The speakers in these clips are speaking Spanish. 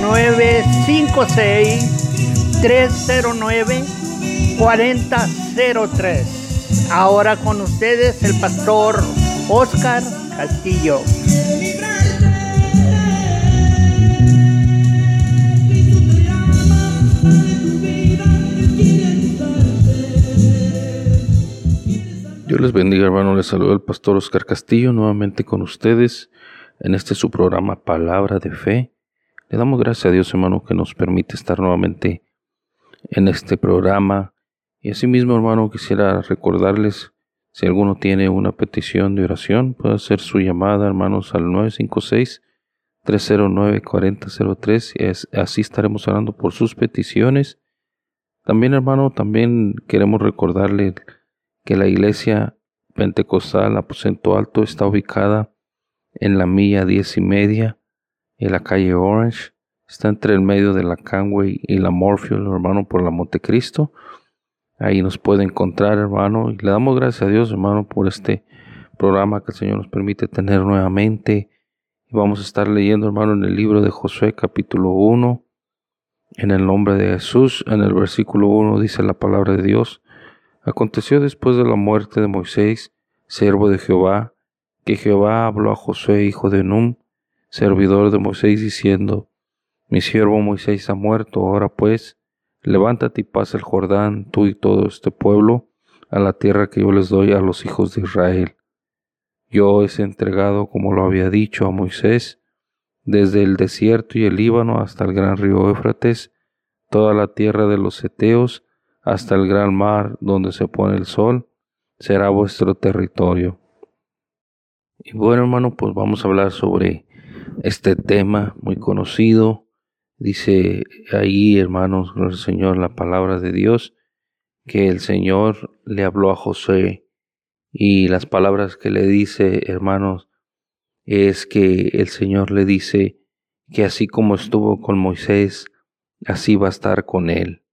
956-309-4003. Ahora con ustedes el pastor Oscar Castillo. Dios les bendiga, hermano. Les saluda el pastor Oscar Castillo nuevamente con ustedes en este su programa Palabra de Fe. Le damos gracias a Dios, hermano, que nos permite estar nuevamente en este programa. Y asimismo, hermano, quisiera recordarles, si alguno tiene una petición de oración, puede hacer su llamada, hermanos, al 956-309-4003 y así estaremos orando por sus peticiones. También, hermano, también queremos recordarle que la iglesia pentecostal Aposento Alto está ubicada en la milla diez y media, en la calle Orange. Está entre el medio de la Canway y la Morfield, hermano, por la Montecristo. Ahí nos puede encontrar, hermano. Y le damos gracias a Dios, hermano, por este programa que el Señor nos permite tener nuevamente. Y vamos a estar leyendo, hermano, en el libro de Josué, capítulo 1. En el nombre de Jesús, en el versículo 1 dice la palabra de Dios. Aconteció después de la muerte de Moisés, siervo de Jehová, que Jehová habló a Josué, hijo de Num, servidor de Moisés, diciendo, Mi siervo Moisés ha muerto, ahora pues, levántate y pasa el Jordán, tú y todo este pueblo, a la tierra que yo les doy a los hijos de Israel. Yo he entregado, como lo había dicho a Moisés, desde el desierto y el Líbano hasta el gran río Éfrates, toda la tierra de los Eteos, hasta el gran mar donde se pone el sol, será vuestro territorio. Y bueno, hermano, pues vamos a hablar sobre este tema muy conocido. Dice ahí, hermanos, el Señor, la palabra de Dios, que el Señor le habló a José y las palabras que le dice, hermanos, es que el Señor le dice que así como estuvo con Moisés, así va a estar con él.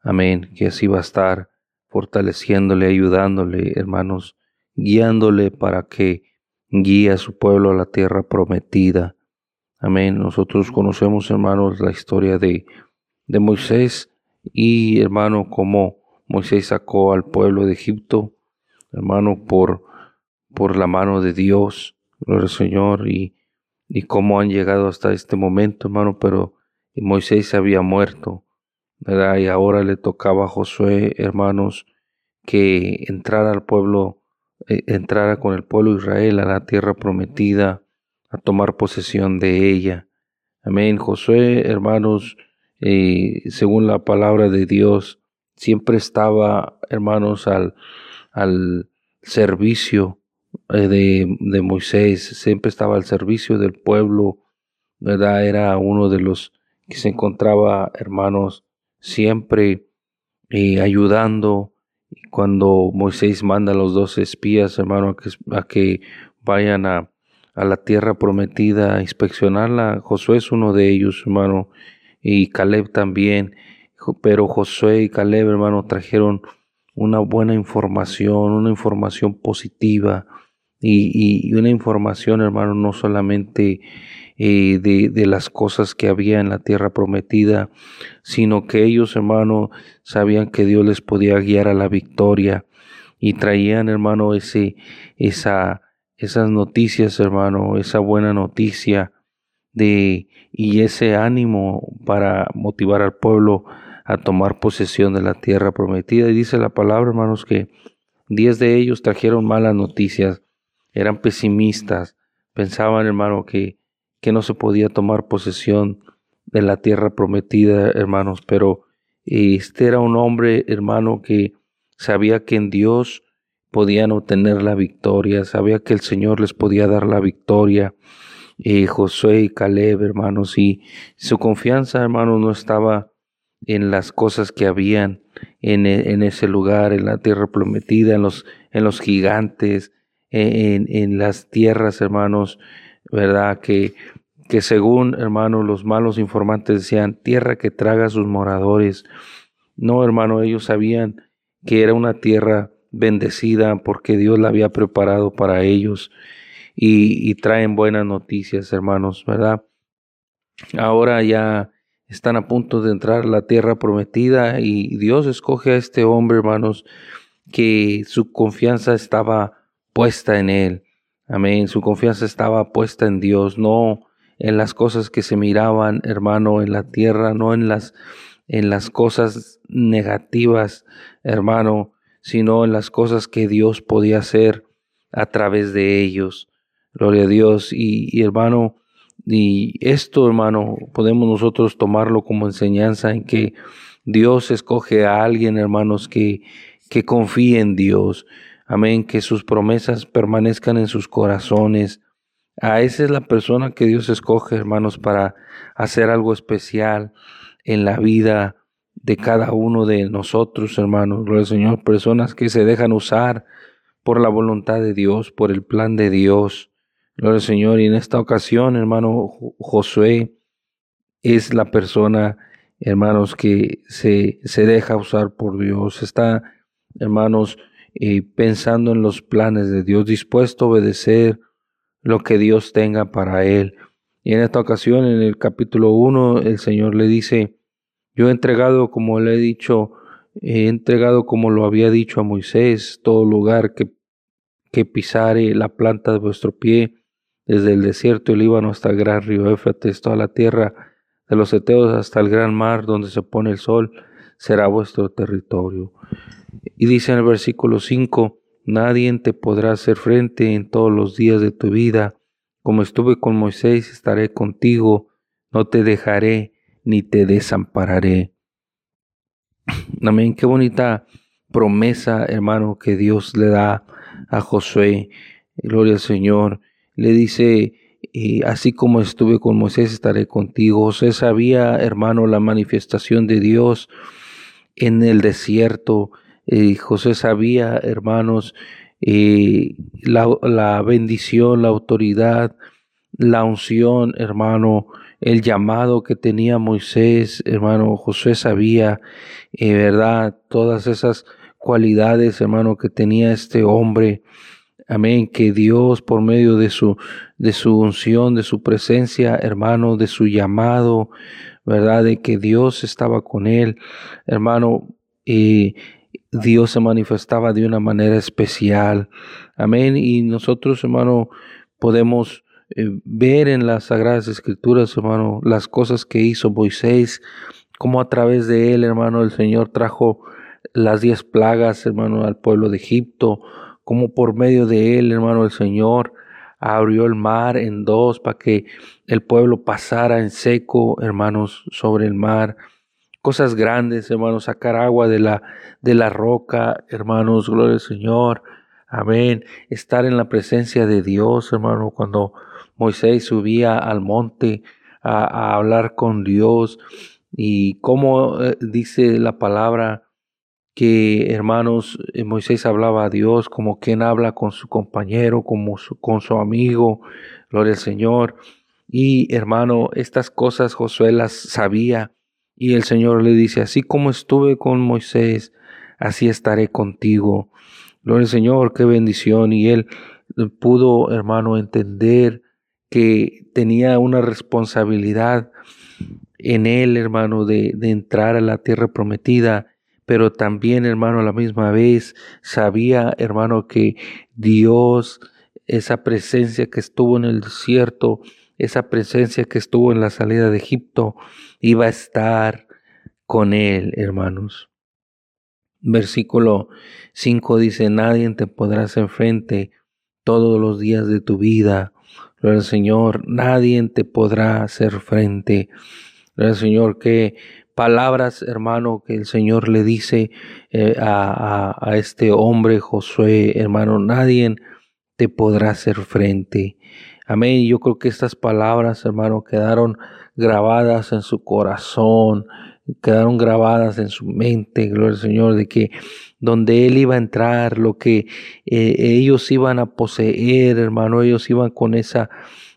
Amén, que así va a estar fortaleciéndole, ayudándole, hermanos, guiándole para que guía a su pueblo a la tierra prometida. Amén. Nosotros conocemos, hermanos, la historia de, de Moisés y, hermano, cómo Moisés sacó al pueblo de Egipto, hermano, por, por la mano de Dios, gloria Señor, y, y cómo han llegado hasta este momento, hermano, pero Moisés había muerto, ¿verdad? Y ahora le tocaba a Josué, hermanos, que entrara al pueblo entrara con el pueblo de Israel a la tierra prometida, a tomar posesión de ella. Amén. Josué, hermanos, eh, según la palabra de Dios, siempre estaba, hermanos, al, al servicio eh, de, de, Moisés, siempre estaba al servicio del pueblo, ¿verdad? Era uno de los que se encontraba, hermanos, siempre ayudando, cuando Moisés manda a los dos espías, hermano, a que, vayan a, a, la tierra prometida a inspeccionarla, Josué es uno de ellos, hermano, y Caleb también, pero Josué y Caleb, hermano, trajeron una buena información, una información positiva y, y una información, hermano, no solamente eh, de, de, las cosas que había en la tierra prometida, sino que ellos, hermano, sabían que Dios les podía guiar a la victoria y traían, hermano, ese, esa, esas noticias, hermano, esa buena noticia de y ese ánimo para motivar al pueblo a tomar posesión de la tierra prometida. Y dice la palabra, hermanos, que diez de ellos trajeron malas noticias, eran pesimistas, pensaban, hermano, que que no se podía tomar posesión de la tierra prometida, hermanos, pero este era un hombre, hermano, que sabía que en Dios podían obtener la victoria, sabía que el Señor les podía dar la victoria eh, Josué y Caleb, hermanos, y su confianza, hermanos, no estaba en las cosas que habían en, en ese lugar, en la tierra prometida, en los, en los gigantes, en, en las tierras, hermanos, ¿verdad? Que, que según, hermanos, los malos informantes decían, tierra que traga a sus moradores. No, hermano, ellos sabían que era una tierra bendecida porque Dios la había preparado para ellos y, traen buenas noticias, hermanos, ¿verdad? Ahora ya están a punto de entrar a la tierra prometida y Dios escoge a este hombre, hermanos, que su confianza estaba puesta en él. Amén. Su confianza estaba puesta en Dios, no en las cosas que se miraban, hermano, en la tierra, no en las en las cosas negativas, hermano, sino en las cosas que Dios podía hacer a través de ellos. Gloria a Dios. Y, hermano, y esto, hermano, podemos nosotros tomarlo como enseñanza en que Dios escoge a alguien, hermanos, que, que confíe en Dios. Amén, que sus promesas permanezcan en sus corazones. A esa es la persona que Dios escoge, hermanos, para hacer algo especial en la vida de cada uno de nosotros, hermanos. Gloria al Señor, personas que se dejan usar por la voluntad de Dios, por el plan de Dios. Gloria al Señor. Y en esta ocasión, hermano Josué es la persona, hermanos, que se, se deja usar por Dios. Está, hermanos, eh, pensando en los planes de Dios, dispuesto a obedecer lo que Dios tenga para él. Y en esta ocasión, en el capítulo 1, el Señor le dice, yo he entregado, como le he dicho, he entregado como lo había dicho a Moisés, todo lugar que, que pisare la planta de vuestro pie, desde el desierto del Líbano hasta el gran río Éfrates, toda la tierra de los Eteos hasta el gran mar donde se pone el sol, será vuestro territorio. Y dice en el versículo 5, nadie te podrá hacer frente en todos los días de tu vida. Como estuve con Moisés, estaré contigo, no te dejaré ni te desampararé. Amén, qué bonita promesa, hermano, que Dios le da a Josué. Gloria al Señor le dice, y así como estuve con Moisés, estaré contigo. José sabía, hermano, la manifestación de Dios en el desierto. y José sabía, hermanos, la, la bendición, la autoridad, la unción, hermano, el llamado que tenía Moisés, hermano, José sabía, eh, verdad, todas esas cualidades, hermano, que tenía este hombre. Amén, que Dios por medio de su de su unción, de su presencia, hermano, de su llamado, ¿verdad? De que Dios estaba con él, hermano, y Dios se manifestaba de una manera especial. Amén, y nosotros, hermano, podemos eh, ver en las sagradas escrituras, hermano, las cosas que hizo Moisés, como a través de él, hermano, el Señor trajo las diez plagas, hermano, al pueblo de Egipto, como por medio de él, hermano, el Señor abrió el mar en dos para que el pueblo pasara en seco, hermanos, sobre el mar. Cosas grandes, hermanos, sacar agua de la, de la roca, hermanos, gloria al Señor. Amén. Estar en la presencia de Dios, hermano, cuando Moisés subía al monte a, hablar con Dios y como eh, dice la palabra, que hermanos, eh, Moisés hablaba a Dios como quien habla con su compañero, como con su amigo, gloria al Señor. Y hermano, estas cosas Josué las sabía y el Señor le dice, así como estuve con Moisés, así estaré contigo. Gloria al Señor, qué bendición. Y él pudo, hermano, entender que tenía una responsabilidad en él, hermano, de, de entrar a la tierra prometida pero también, hermano, a la misma vez sabía, hermano, que Dios, esa presencia que estuvo en el desierto, esa presencia que estuvo en la salida de Egipto, iba a estar con él, hermanos. Versículo 5 dice, nadie te podrá hacer frente todos los días de tu vida. Gloria al Señor, nadie te podrá hacer frente. Gloria al Señor, que palabras, hermano, que el Señor le dice eh, a, a, este hombre, Josué, hermano, nadie te podrá hacer frente. Amén. Yo creo que estas palabras, hermano, quedaron grabadas en su corazón, quedaron grabadas en su mente, gloria al Señor, de que donde Él iba a entrar, lo que eh, ellos iban a poseer, hermano, ellos iban con esa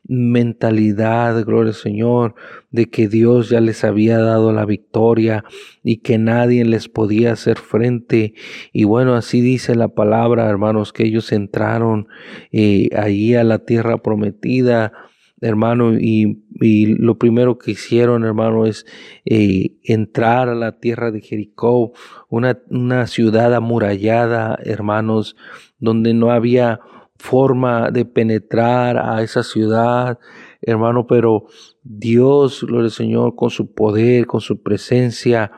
mentalidad, gloria al Señor, de que Dios ya les había dado la victoria y que nadie les podía hacer frente. Y bueno, así dice la palabra, hermanos, que ellos entraron eh, allí a la tierra prometida hermano, y, lo primero que hicieron, hermano, es eh, entrar a la tierra de Jericó, una, una ciudad amurallada, hermanos, donde no había forma de penetrar a esa ciudad, hermano, pero Dios, gloria al Señor, con su poder, con su presencia,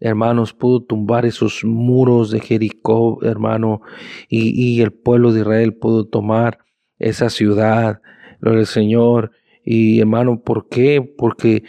hermanos, pudo tumbar esos muros de Jericó, hermano, y, el pueblo de Israel pudo tomar esa ciudad, Gloria al Señor. Y hermano, ¿por qué? Porque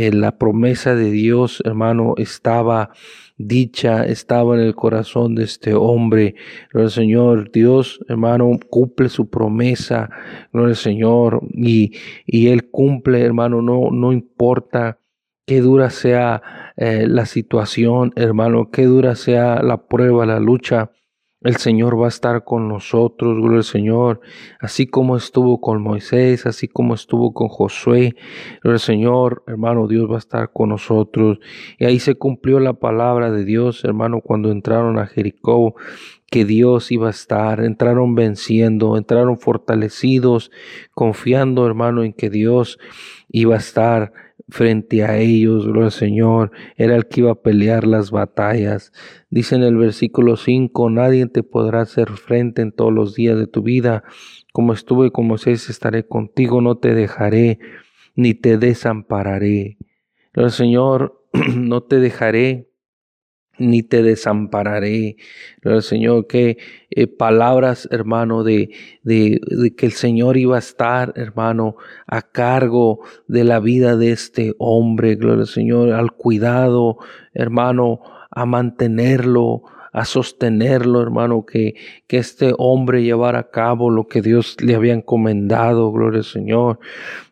eh, la promesa de Dios, hermano, estaba dicha, estaba en el corazón de este hombre. Gloria al Señor, Dios, hermano, cumple su promesa. Gloria al Señor. Y, y Él cumple, hermano, no, no importa qué dura sea eh, la situación, hermano, qué dura sea la prueba, la lucha. El Señor va a estar con nosotros, gloria al Señor, así como estuvo con Moisés, así como estuvo con Josué. Gloria al Señor, hermano, Dios va a estar con nosotros. Y ahí se cumplió la palabra de Dios, hermano, cuando entraron a Jericó, que Dios iba a estar. Entraron venciendo, entraron fortalecidos, confiando, hermano, en que Dios iba a estar frente a ellos, gloria Señor, era el que iba a pelear las batallas. Dice en el versículo 5, nadie te podrá hacer frente en todos los días de tu vida. Como estuve con Moisés, estaré contigo, no te dejaré, ni te desampararé. Gloria Señor, no te dejaré, ni te desampararé. Señor, que eh, palabras, hermano, de, de, de, que el Señor iba a estar, hermano, a cargo de la vida de este hombre, gloria al Señor, al cuidado, hermano, a mantenerlo, a sostenerlo, hermano, que, que este hombre llevara a cabo lo que Dios le había encomendado, gloria al Señor,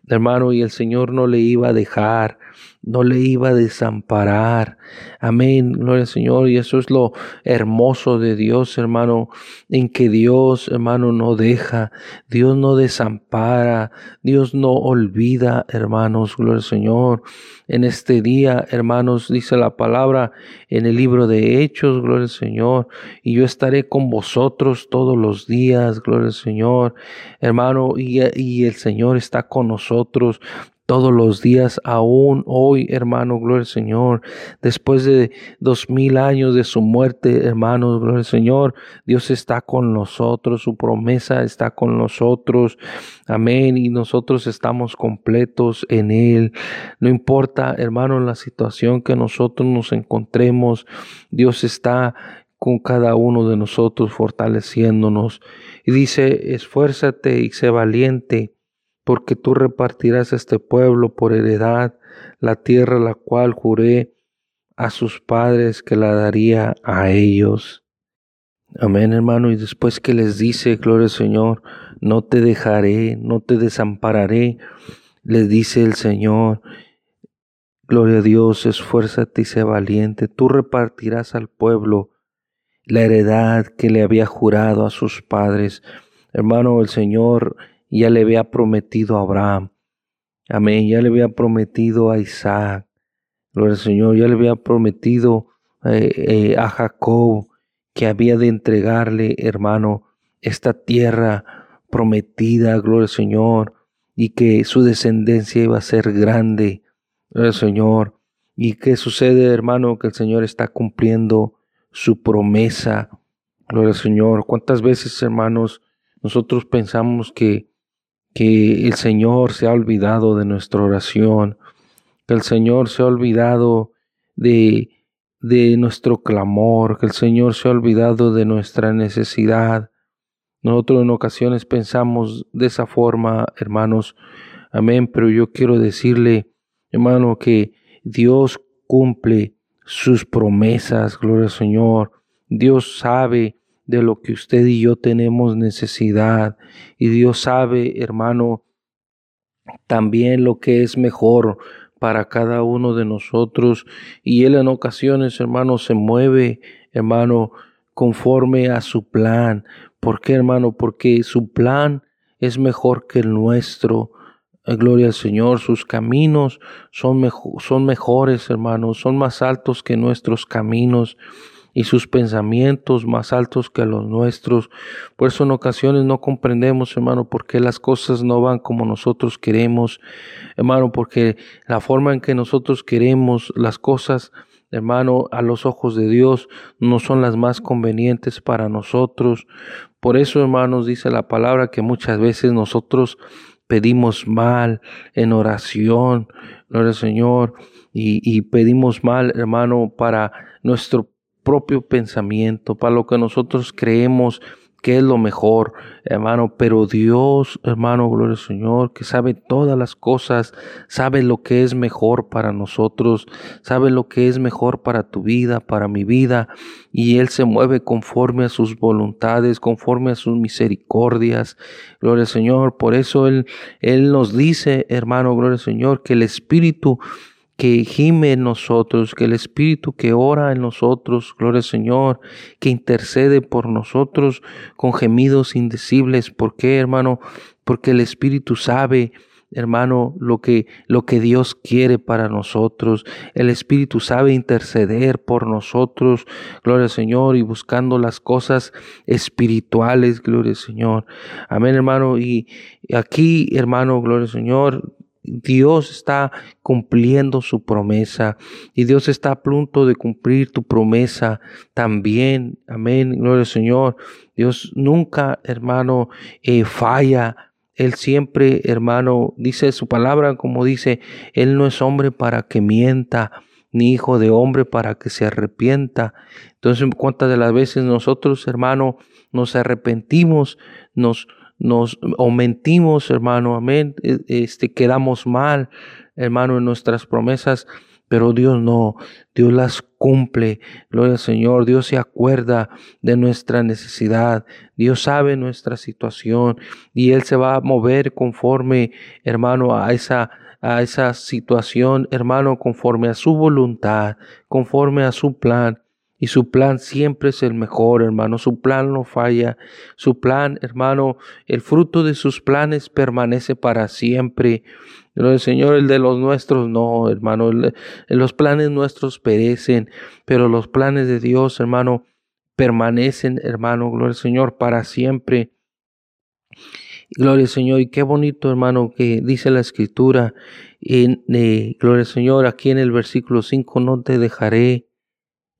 hermano, y el Señor no le iba a dejar, no le iba a desamparar. Amén, gloria al Señor. Y eso es lo hermoso de Dios, hermano, en que Dios, hermano, no deja, Dios no desampara, Dios no olvida, hermanos, gloria al Señor. En este día, hermanos, dice la palabra en el libro de Hechos, gloria al Señor, y yo estaré con vosotros todos los días, gloria al Señor, hermano, y, y el Señor está con nosotros todos los días, aún hoy, hermano, gloria al Señor. Después de dos mil años de su muerte, hermanos, gloria al Señor, Dios está con nosotros, su promesa está con nosotros. Amén. Y nosotros estamos completos en Él. No importa, hermano, la situación que nosotros nos encontremos, Dios está con cada uno de nosotros fortaleciéndonos. Y dice, esfuérzate y sé valiente porque tú repartirás a este pueblo por heredad la tierra la cual juré a sus padres que la daría a ellos. Amén, hermano. Y después que les dice, gloria al Señor, no te dejaré, no te desampararé, les dice el Señor, gloria a Dios, esfuérzate y sé valiente, tú repartirás al pueblo la heredad que le había jurado a sus padres. Hermano, el Señor ya le había prometido a Abraham. Amén, ya le había prometido a Isaac. Gloria al Señor, ya le había prometido eh, eh, a Jacob que había de entregarle, hermano, esta tierra prometida, gloria al Señor, y que su descendencia iba a ser grande, gloria al Señor. ¿Y qué sucede, hermano? Que el Señor está cumpliendo su promesa, gloria al Señor. ¿Cuántas veces, hermanos, nosotros pensamos que que el Señor se ha olvidado de nuestra oración, que el Señor se ha olvidado de, de nuestro clamor, que el Señor se ha olvidado de nuestra necesidad. Nosotros en ocasiones pensamos de esa forma, hermanos, amén, pero yo quiero decirle, hermano, que Dios cumple sus promesas, gloria al Señor. Dios sabe de lo que usted y yo tenemos necesidad. Y Dios sabe, hermano, también lo que es mejor para cada uno de nosotros. Y Él en ocasiones, hermano, se mueve, hermano, conforme a su plan. ¿Por qué, hermano? Porque su plan es mejor que el nuestro. Eh, gloria al Señor, sus caminos son, son mejores, hermanos, son más altos que nuestros caminos y sus pensamientos más altos que los nuestros. Por eso en ocasiones no comprendemos, hermano, por qué las cosas no van como nosotros queremos, hermano, porque la forma en que nosotros queremos las cosas, hermano, a los ojos de Dios no son las más convenientes para nosotros. Por eso, hermanos, dice la palabra que muchas veces nosotros pedimos mal en oración, gloria al Señor, y, y pedimos mal, hermano, para nuestro propio pensamiento, para lo que nosotros creemos que es lo mejor, hermano. Pero Dios, hermano, gloria al Señor, que sabe todas las cosas, sabe lo que es mejor para nosotros, sabe lo que es mejor para tu vida, para mi vida. Y Él se mueve conforme a sus voluntades, conforme a sus misericordias. Gloria al Señor. Por eso Él, Él nos dice, hermano, gloria al Señor, que el Espíritu que gime en nosotros, que el Espíritu que ora en nosotros, gloria al Señor, que intercede por nosotros con gemidos indecibles. ¿Por qué, hermano? Porque el Espíritu sabe, hermano, lo que, lo que Dios quiere para nosotros. El Espíritu sabe interceder por nosotros, gloria al Señor, y buscando las cosas espirituales, gloria al Señor. Amén, hermano. Y aquí, hermano, gloria al Señor, Dios está cumpliendo su promesa y Dios está a punto de cumplir tu promesa también. Amén. Gloria al Señor. Dios nunca, hermano, eh, falla. Él siempre, hermano, dice su palabra como dice, Él no es hombre para que mienta, ni hijo de hombre para que se arrepienta. Entonces, ¿cuántas de las veces nosotros, hermano, nos arrepentimos, nos nos o mentimos, hermano, amén, e, este quedamos mal, hermano, en nuestras promesas, pero Dios no, Dios las cumple. Gloria al Señor, Dios se acuerda de nuestra necesidad, Dios sabe nuestra situación y él se va a mover conforme, hermano, a esa a esa situación, hermano, conforme a su voluntad, conforme a su plan. Y su plan siempre es el mejor, hermano. Su plan no falla. Su plan, hermano, el fruto de sus planes permanece para siempre. Pero el Señor, el de los nuestros, no, hermano. los planes nuestros perecen, pero los planes de Dios, hermano, permanecen, hermano. Gloria al Señor, para siempre. Gloria al Señor. Y qué bonito, hermano, que dice la Escritura. En, eh, gloria al Señor, aquí en el versículo 5, no te dejaré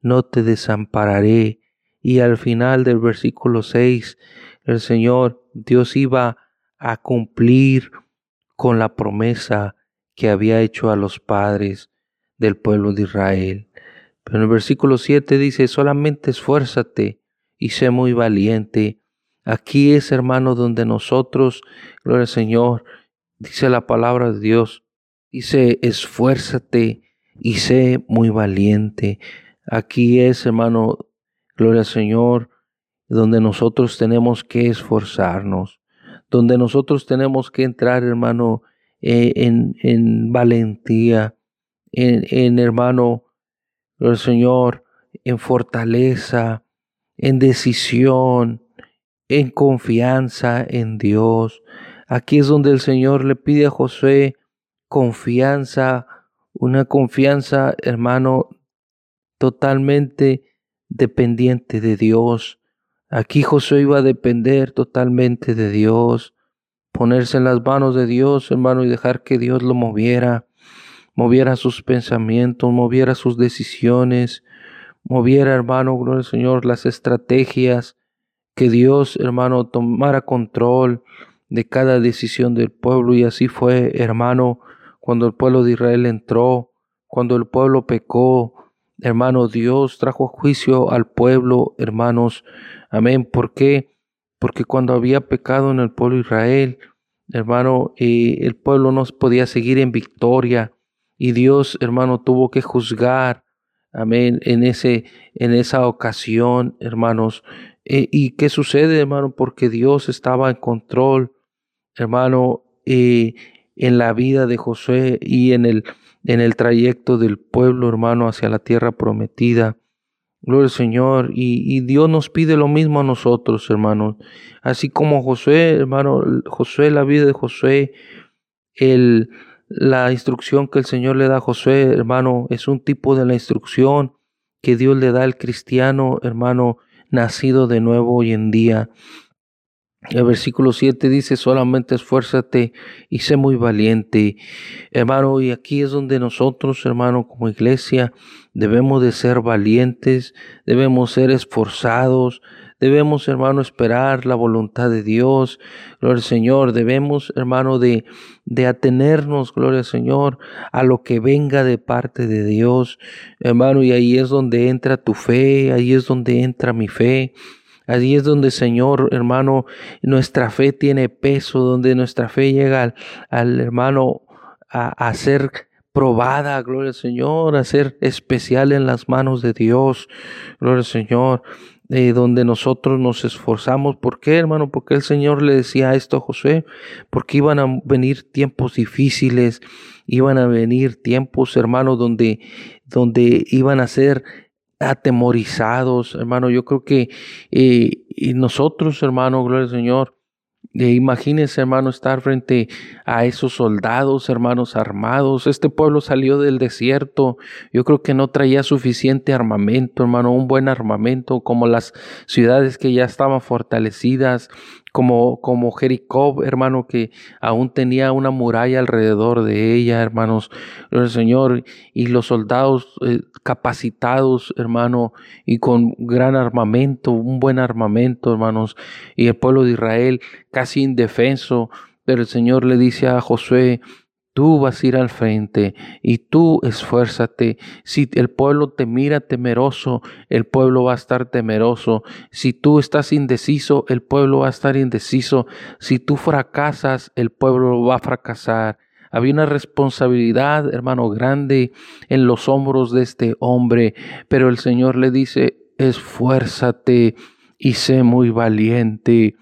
no te desampararé. Y al final del versículo 6, el Señor Dios iba a cumplir con la promesa que había hecho a los padres del pueblo de Israel. Pero en el versículo 7 dice, solamente esfuérzate y sé muy valiente. Aquí es, hermano, donde nosotros, gloria al Señor, dice la palabra de Dios, dice, esfuérzate y sé muy valiente. Aquí es, hermano, gloria al Señor, donde nosotros tenemos que esforzarnos, donde nosotros tenemos que entrar, hermano, en, en, valentía, en, en, hermano, gloria al Señor, en fortaleza, en decisión, en confianza en Dios. Aquí es donde el Señor le pide a José confianza, una confianza, hermano, totalmente dependiente de Dios. Aquí Josué iba a depender totalmente de Dios, ponerse en las manos de Dios, hermano, y dejar que Dios lo moviera, moviera sus pensamientos, moviera sus decisiones, moviera, hermano, gloria al Señor, las estrategias, que Dios, hermano, tomara control de cada decisión del pueblo. Y así fue, hermano, cuando el pueblo de Israel entró, cuando el pueblo pecó, Hermano, Dios trajo juicio al pueblo, hermanos. Amén. ¿Por qué? Porque cuando había pecado en el pueblo de Israel, hermano, eh, el pueblo no podía seguir en victoria. Y Dios, hermano, tuvo que juzgar. Amén. En, ese, en esa ocasión, hermanos. Eh, ¿Y qué sucede, hermano? Porque Dios estaba en control, hermano. Eh, en la vida de Josué y en el, en el trayecto del pueblo, hermano, hacia la tierra prometida. Gloria al Señor. Y, Dios nos pide lo mismo a nosotros, hermanos. Así como Josué, hermano, Josué, la vida de Josué, el, la instrucción que el Señor le da a Josué, hermano, es un tipo de la instrucción que Dios le da al cristiano, hermano, nacido de nuevo hoy en día. El versículo 7 dice, solamente esfuérzate y sé muy valiente. Hermano, y aquí es donde nosotros, hermano, como iglesia, debemos de ser valientes, debemos ser esforzados, Debemos, hermano, esperar la voluntad de Dios. Gloria al Señor. Debemos, hermano, de, de atenernos, gloria al Señor, a lo que venga de parte de Dios. Hermano, y ahí es donde entra tu fe, ahí es donde entra mi fe. Allí es donde, Señor, hermano, nuestra fe tiene peso, donde nuestra fe llega al, hermano a, a, ser probada, gloria al Señor, a ser especial en las manos de Dios, gloria al Señor. Eh, donde nosotros nos esforzamos. ¿Por qué, hermano? Porque el Señor le decía esto a José, porque iban a venir tiempos difíciles, iban a venir tiempos, hermano, donde, donde iban a ser atemorizados, hermano. Yo creo que eh, y nosotros, hermano, gloria al Señor, imagínense, hermano, estar frente a esos soldados, hermanos, armados. Este pueblo salió del desierto. Yo creo que no traía suficiente armamento, hermano, un buen armamento, como las ciudades que ya estaban fortalecidas, como, como Jericó, hermano, que aún tenía una muralla alrededor de ella, hermanos, el Señor, y los soldados eh, capacitados, hermano, y con gran armamento, un buen armamento, hermanos, y el pueblo de Israel casi indefenso, pero el Señor le dice a Josué, Tú vas a ir al frente y tú esfuérzate. Si el pueblo te mira temeroso, el pueblo va a estar temeroso. Si tú estás indeciso, el pueblo va a estar indeciso. Si tú fracasas, el pueblo va a fracasar. Había una responsabilidad, hermano, grande en los hombros de este hombre, pero el Señor le dice, esfuérzate y sé muy valiente.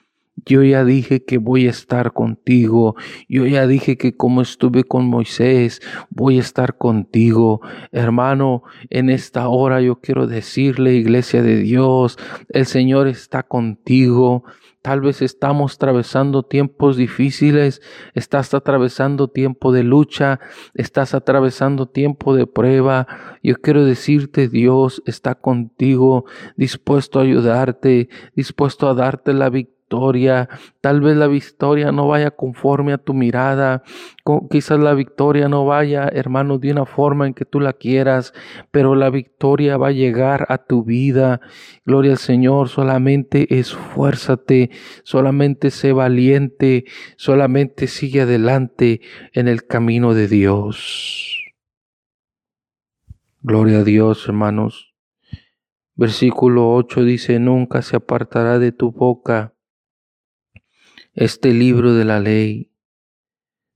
Yo ya dije que voy a estar contigo. Yo ya dije que como estuve con Moisés, voy a estar contigo. Hermano, en esta hora yo quiero decirle, iglesia de Dios, el Señor está contigo. Tal vez estamos atravesando tiempos difíciles, estás atravesando tiempo de lucha, estás atravesando tiempo de prueba. Yo quiero decirte, Dios está contigo, dispuesto a ayudarte, dispuesto a darte la victoria tal vez la victoria no vaya conforme a tu mirada, quizás la victoria no vaya, hermano, de una forma en que tú la quieras, pero la victoria va a llegar a tu vida. Gloria al Señor, solamente esfuérzate, solamente sé valiente, solamente sigue adelante en el camino de Dios. Gloria a Dios, hermanos. Versículo 8 dice, nunca se apartará de tu boca este libro de la ley,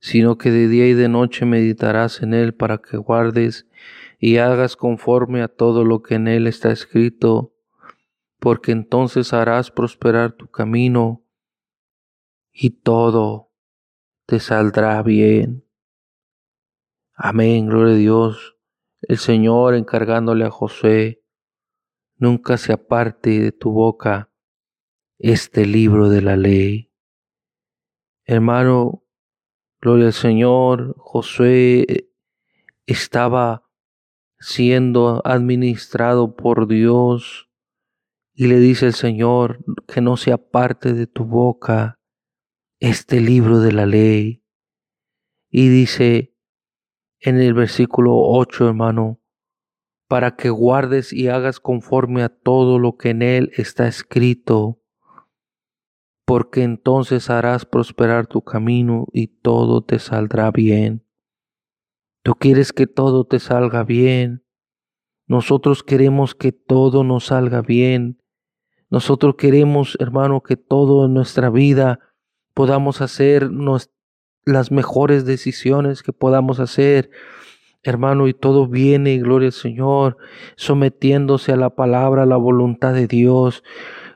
sino que de día y de noche meditarás en él para que guardes y hagas conforme a todo lo que en él está escrito, porque entonces harás prosperar tu camino y todo te saldrá bien. Amén, gloria a Dios. El Señor encargándole a José, nunca se aparte de tu boca este libro de la ley Hermano, gloria al Señor, Josué eh, estaba siendo administrado por Dios y le dice el Señor que no se aparte de tu boca este libro de la ley. Y dice en el versículo 8, hermano, para que guardes y hagas conforme a todo lo que en él está escrito porque entonces harás prosperar tu camino y todo te saldrá bien. Tú quieres que todo te salga bien. Nosotros queremos que todo nos salga bien. Nosotros queremos, hermano, que todo en nuestra vida podamos hacer las mejores decisiones que podamos hacer. Hermano, y todo viene, gloria al Señor, sometiéndose a la palabra, a la voluntad de Dios.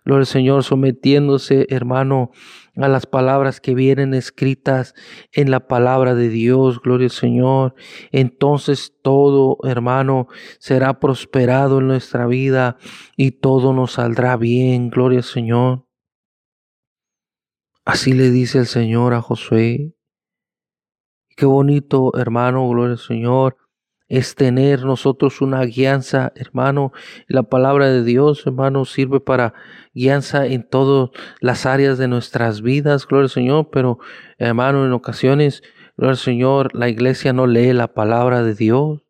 Gloria al Señor, sometiéndose, hermano, a las palabras que vienen escritas en la palabra de Dios, gloria al Señor. Entonces todo, hermano, será prosperado en nuestra vida y todo nos saldrá bien, gloria al Señor. Así le dice el Señor a Josué. Qué bonito, hermano, gloria al Señor, es tener nosotros una guianza, hermano. La palabra de Dios, hermano, sirve para guianza en todas las áreas de nuestras vidas, gloria al Señor, pero, hermano, en ocasiones, gloria al Señor, la iglesia no lee la palabra de Dios.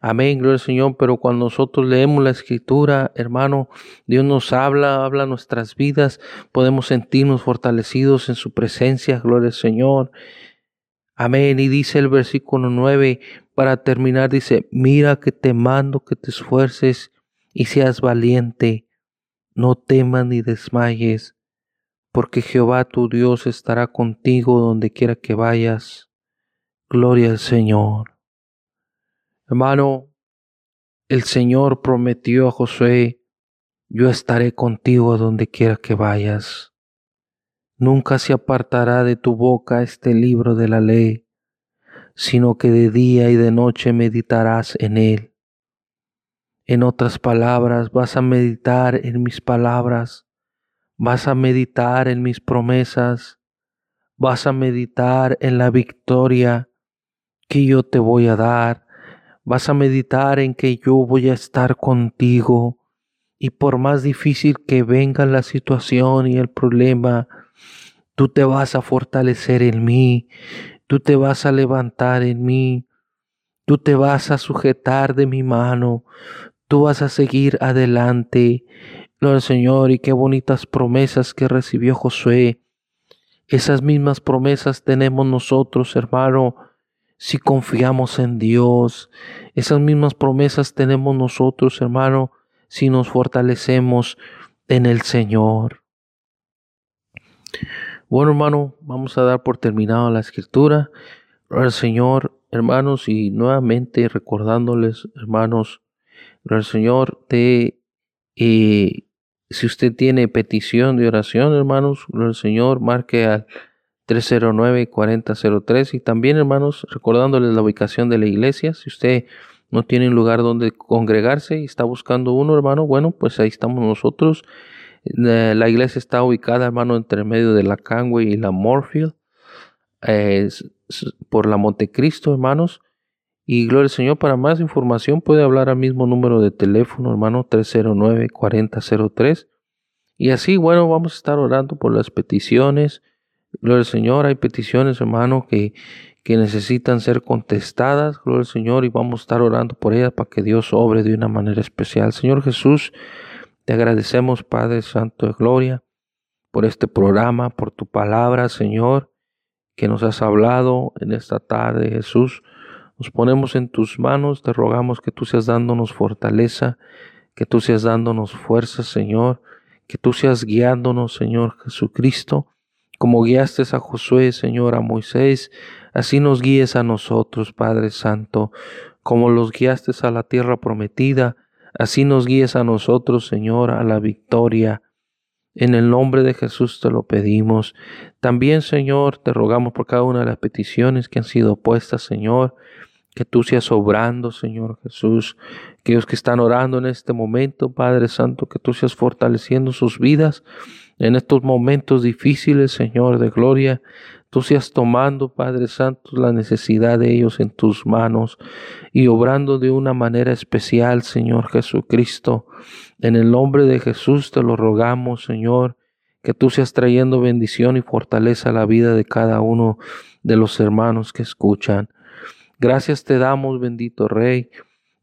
Amén, gloria al Señor, pero cuando nosotros leemos la escritura, hermano, Dios nos habla, habla nuestras vidas, podemos sentirnos fortalecidos en su presencia, gloria al Señor. Amén. Y dice el versículo 9, para terminar, dice, mira que te mando que te esfuerces y seas valiente, no temas ni desmayes, porque Jehová tu Dios estará contigo donde quiera que vayas. Gloria al Señor. Hermano, el Señor prometió a Josué, yo estaré contigo donde quiera que vayas. Nunca se apartará de tu boca este libro de la ley, sino que de día y de noche meditarás en él. En otras palabras, vas a meditar en mis palabras, vas a meditar en mis promesas, vas a meditar en la victoria que yo te voy a dar, vas a meditar en que yo voy a estar contigo y por más difícil que venga la situación y el problema, tú te vas a fortalecer en mí, tú te vas a levantar en mí, tú te vas a sujetar de mi mano, tú vas a seguir adelante. Gloria Señor, y qué bonitas promesas que recibió Josué. Esas mismas promesas tenemos nosotros, hermano, si confiamos en Dios. Esas mismas promesas tenemos nosotros, hermano, si nos fortalecemos en el Señor. Bueno, hermano, vamos a dar por terminado la escritura. al Señor, hermanos, y nuevamente recordándoles, hermanos, al Señor, eh, si usted tiene petición de oración, hermanos, al Señor, marque al 309-4003 y también, hermanos, recordándoles la ubicación de la iglesia, si usted no tiene un lugar donde congregarse y está buscando uno, hermano, bueno, pues ahí estamos nosotros. La iglesia está ubicada, hermano, entre medio de la Canway y la Morfield, por la Montecristo, hermanos. Y gloria al Señor, para más información puede hablar al mismo número de teléfono, hermano, 309-4003. Y así, bueno, vamos a estar orando por las peticiones. Gloria al Señor, hay peticiones, hermano, que, que necesitan ser contestadas. Gloria al Señor, y vamos a estar orando por ellas para que Dios obre de una manera especial. Señor Jesús, te agradecemos, Padre Santo de Gloria, por este programa, por tu palabra, Señor, que nos has hablado en esta tarde, Jesús. Nos ponemos en tus manos, te rogamos que tú seas dándonos fortaleza, que tú seas dándonos fuerza, Señor, que tú seas guiándonos, Señor Jesucristo, como guiaste a Josué, Señor, a Moisés, así nos guíes a nosotros, Padre Santo, como los guiaste a la tierra prometida, Así nos guíes a nosotros, Señor, a la victoria. En el nombre de Jesús te lo pedimos. También, Señor, te rogamos por cada una de las peticiones que han sido puestas, Señor, que tú seas obrando, Señor Jesús. Aquellos que están orando en este momento, Padre Santo, que tú seas fortaleciendo sus vidas en estos momentos difíciles, Señor de gloria tú seas tomando, Padre Santo, la necesidad de ellos en tus manos y obrando de una manera especial, Señor Jesucristo. En el nombre de Jesús te lo rogamos, Señor, que tú seas trayendo bendición y fortaleza a la vida de cada uno de los hermanos que escuchan. Gracias te damos, bendito Rey.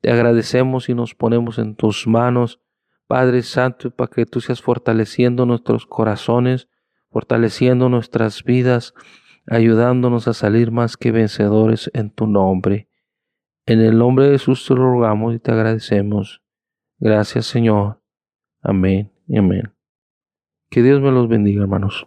Te agradecemos y nos ponemos en tus manos, Padre Santo, para que tú seas fortaleciendo nuestros corazones fortaleciendo nuestras vidas, ayudándonos a salir más que vencedores en tu nombre. En el nombre de Jesús te lo rogamos y te agradecemos. Gracias Señor. Amén y amén. Que Dios me los bendiga, hermanos.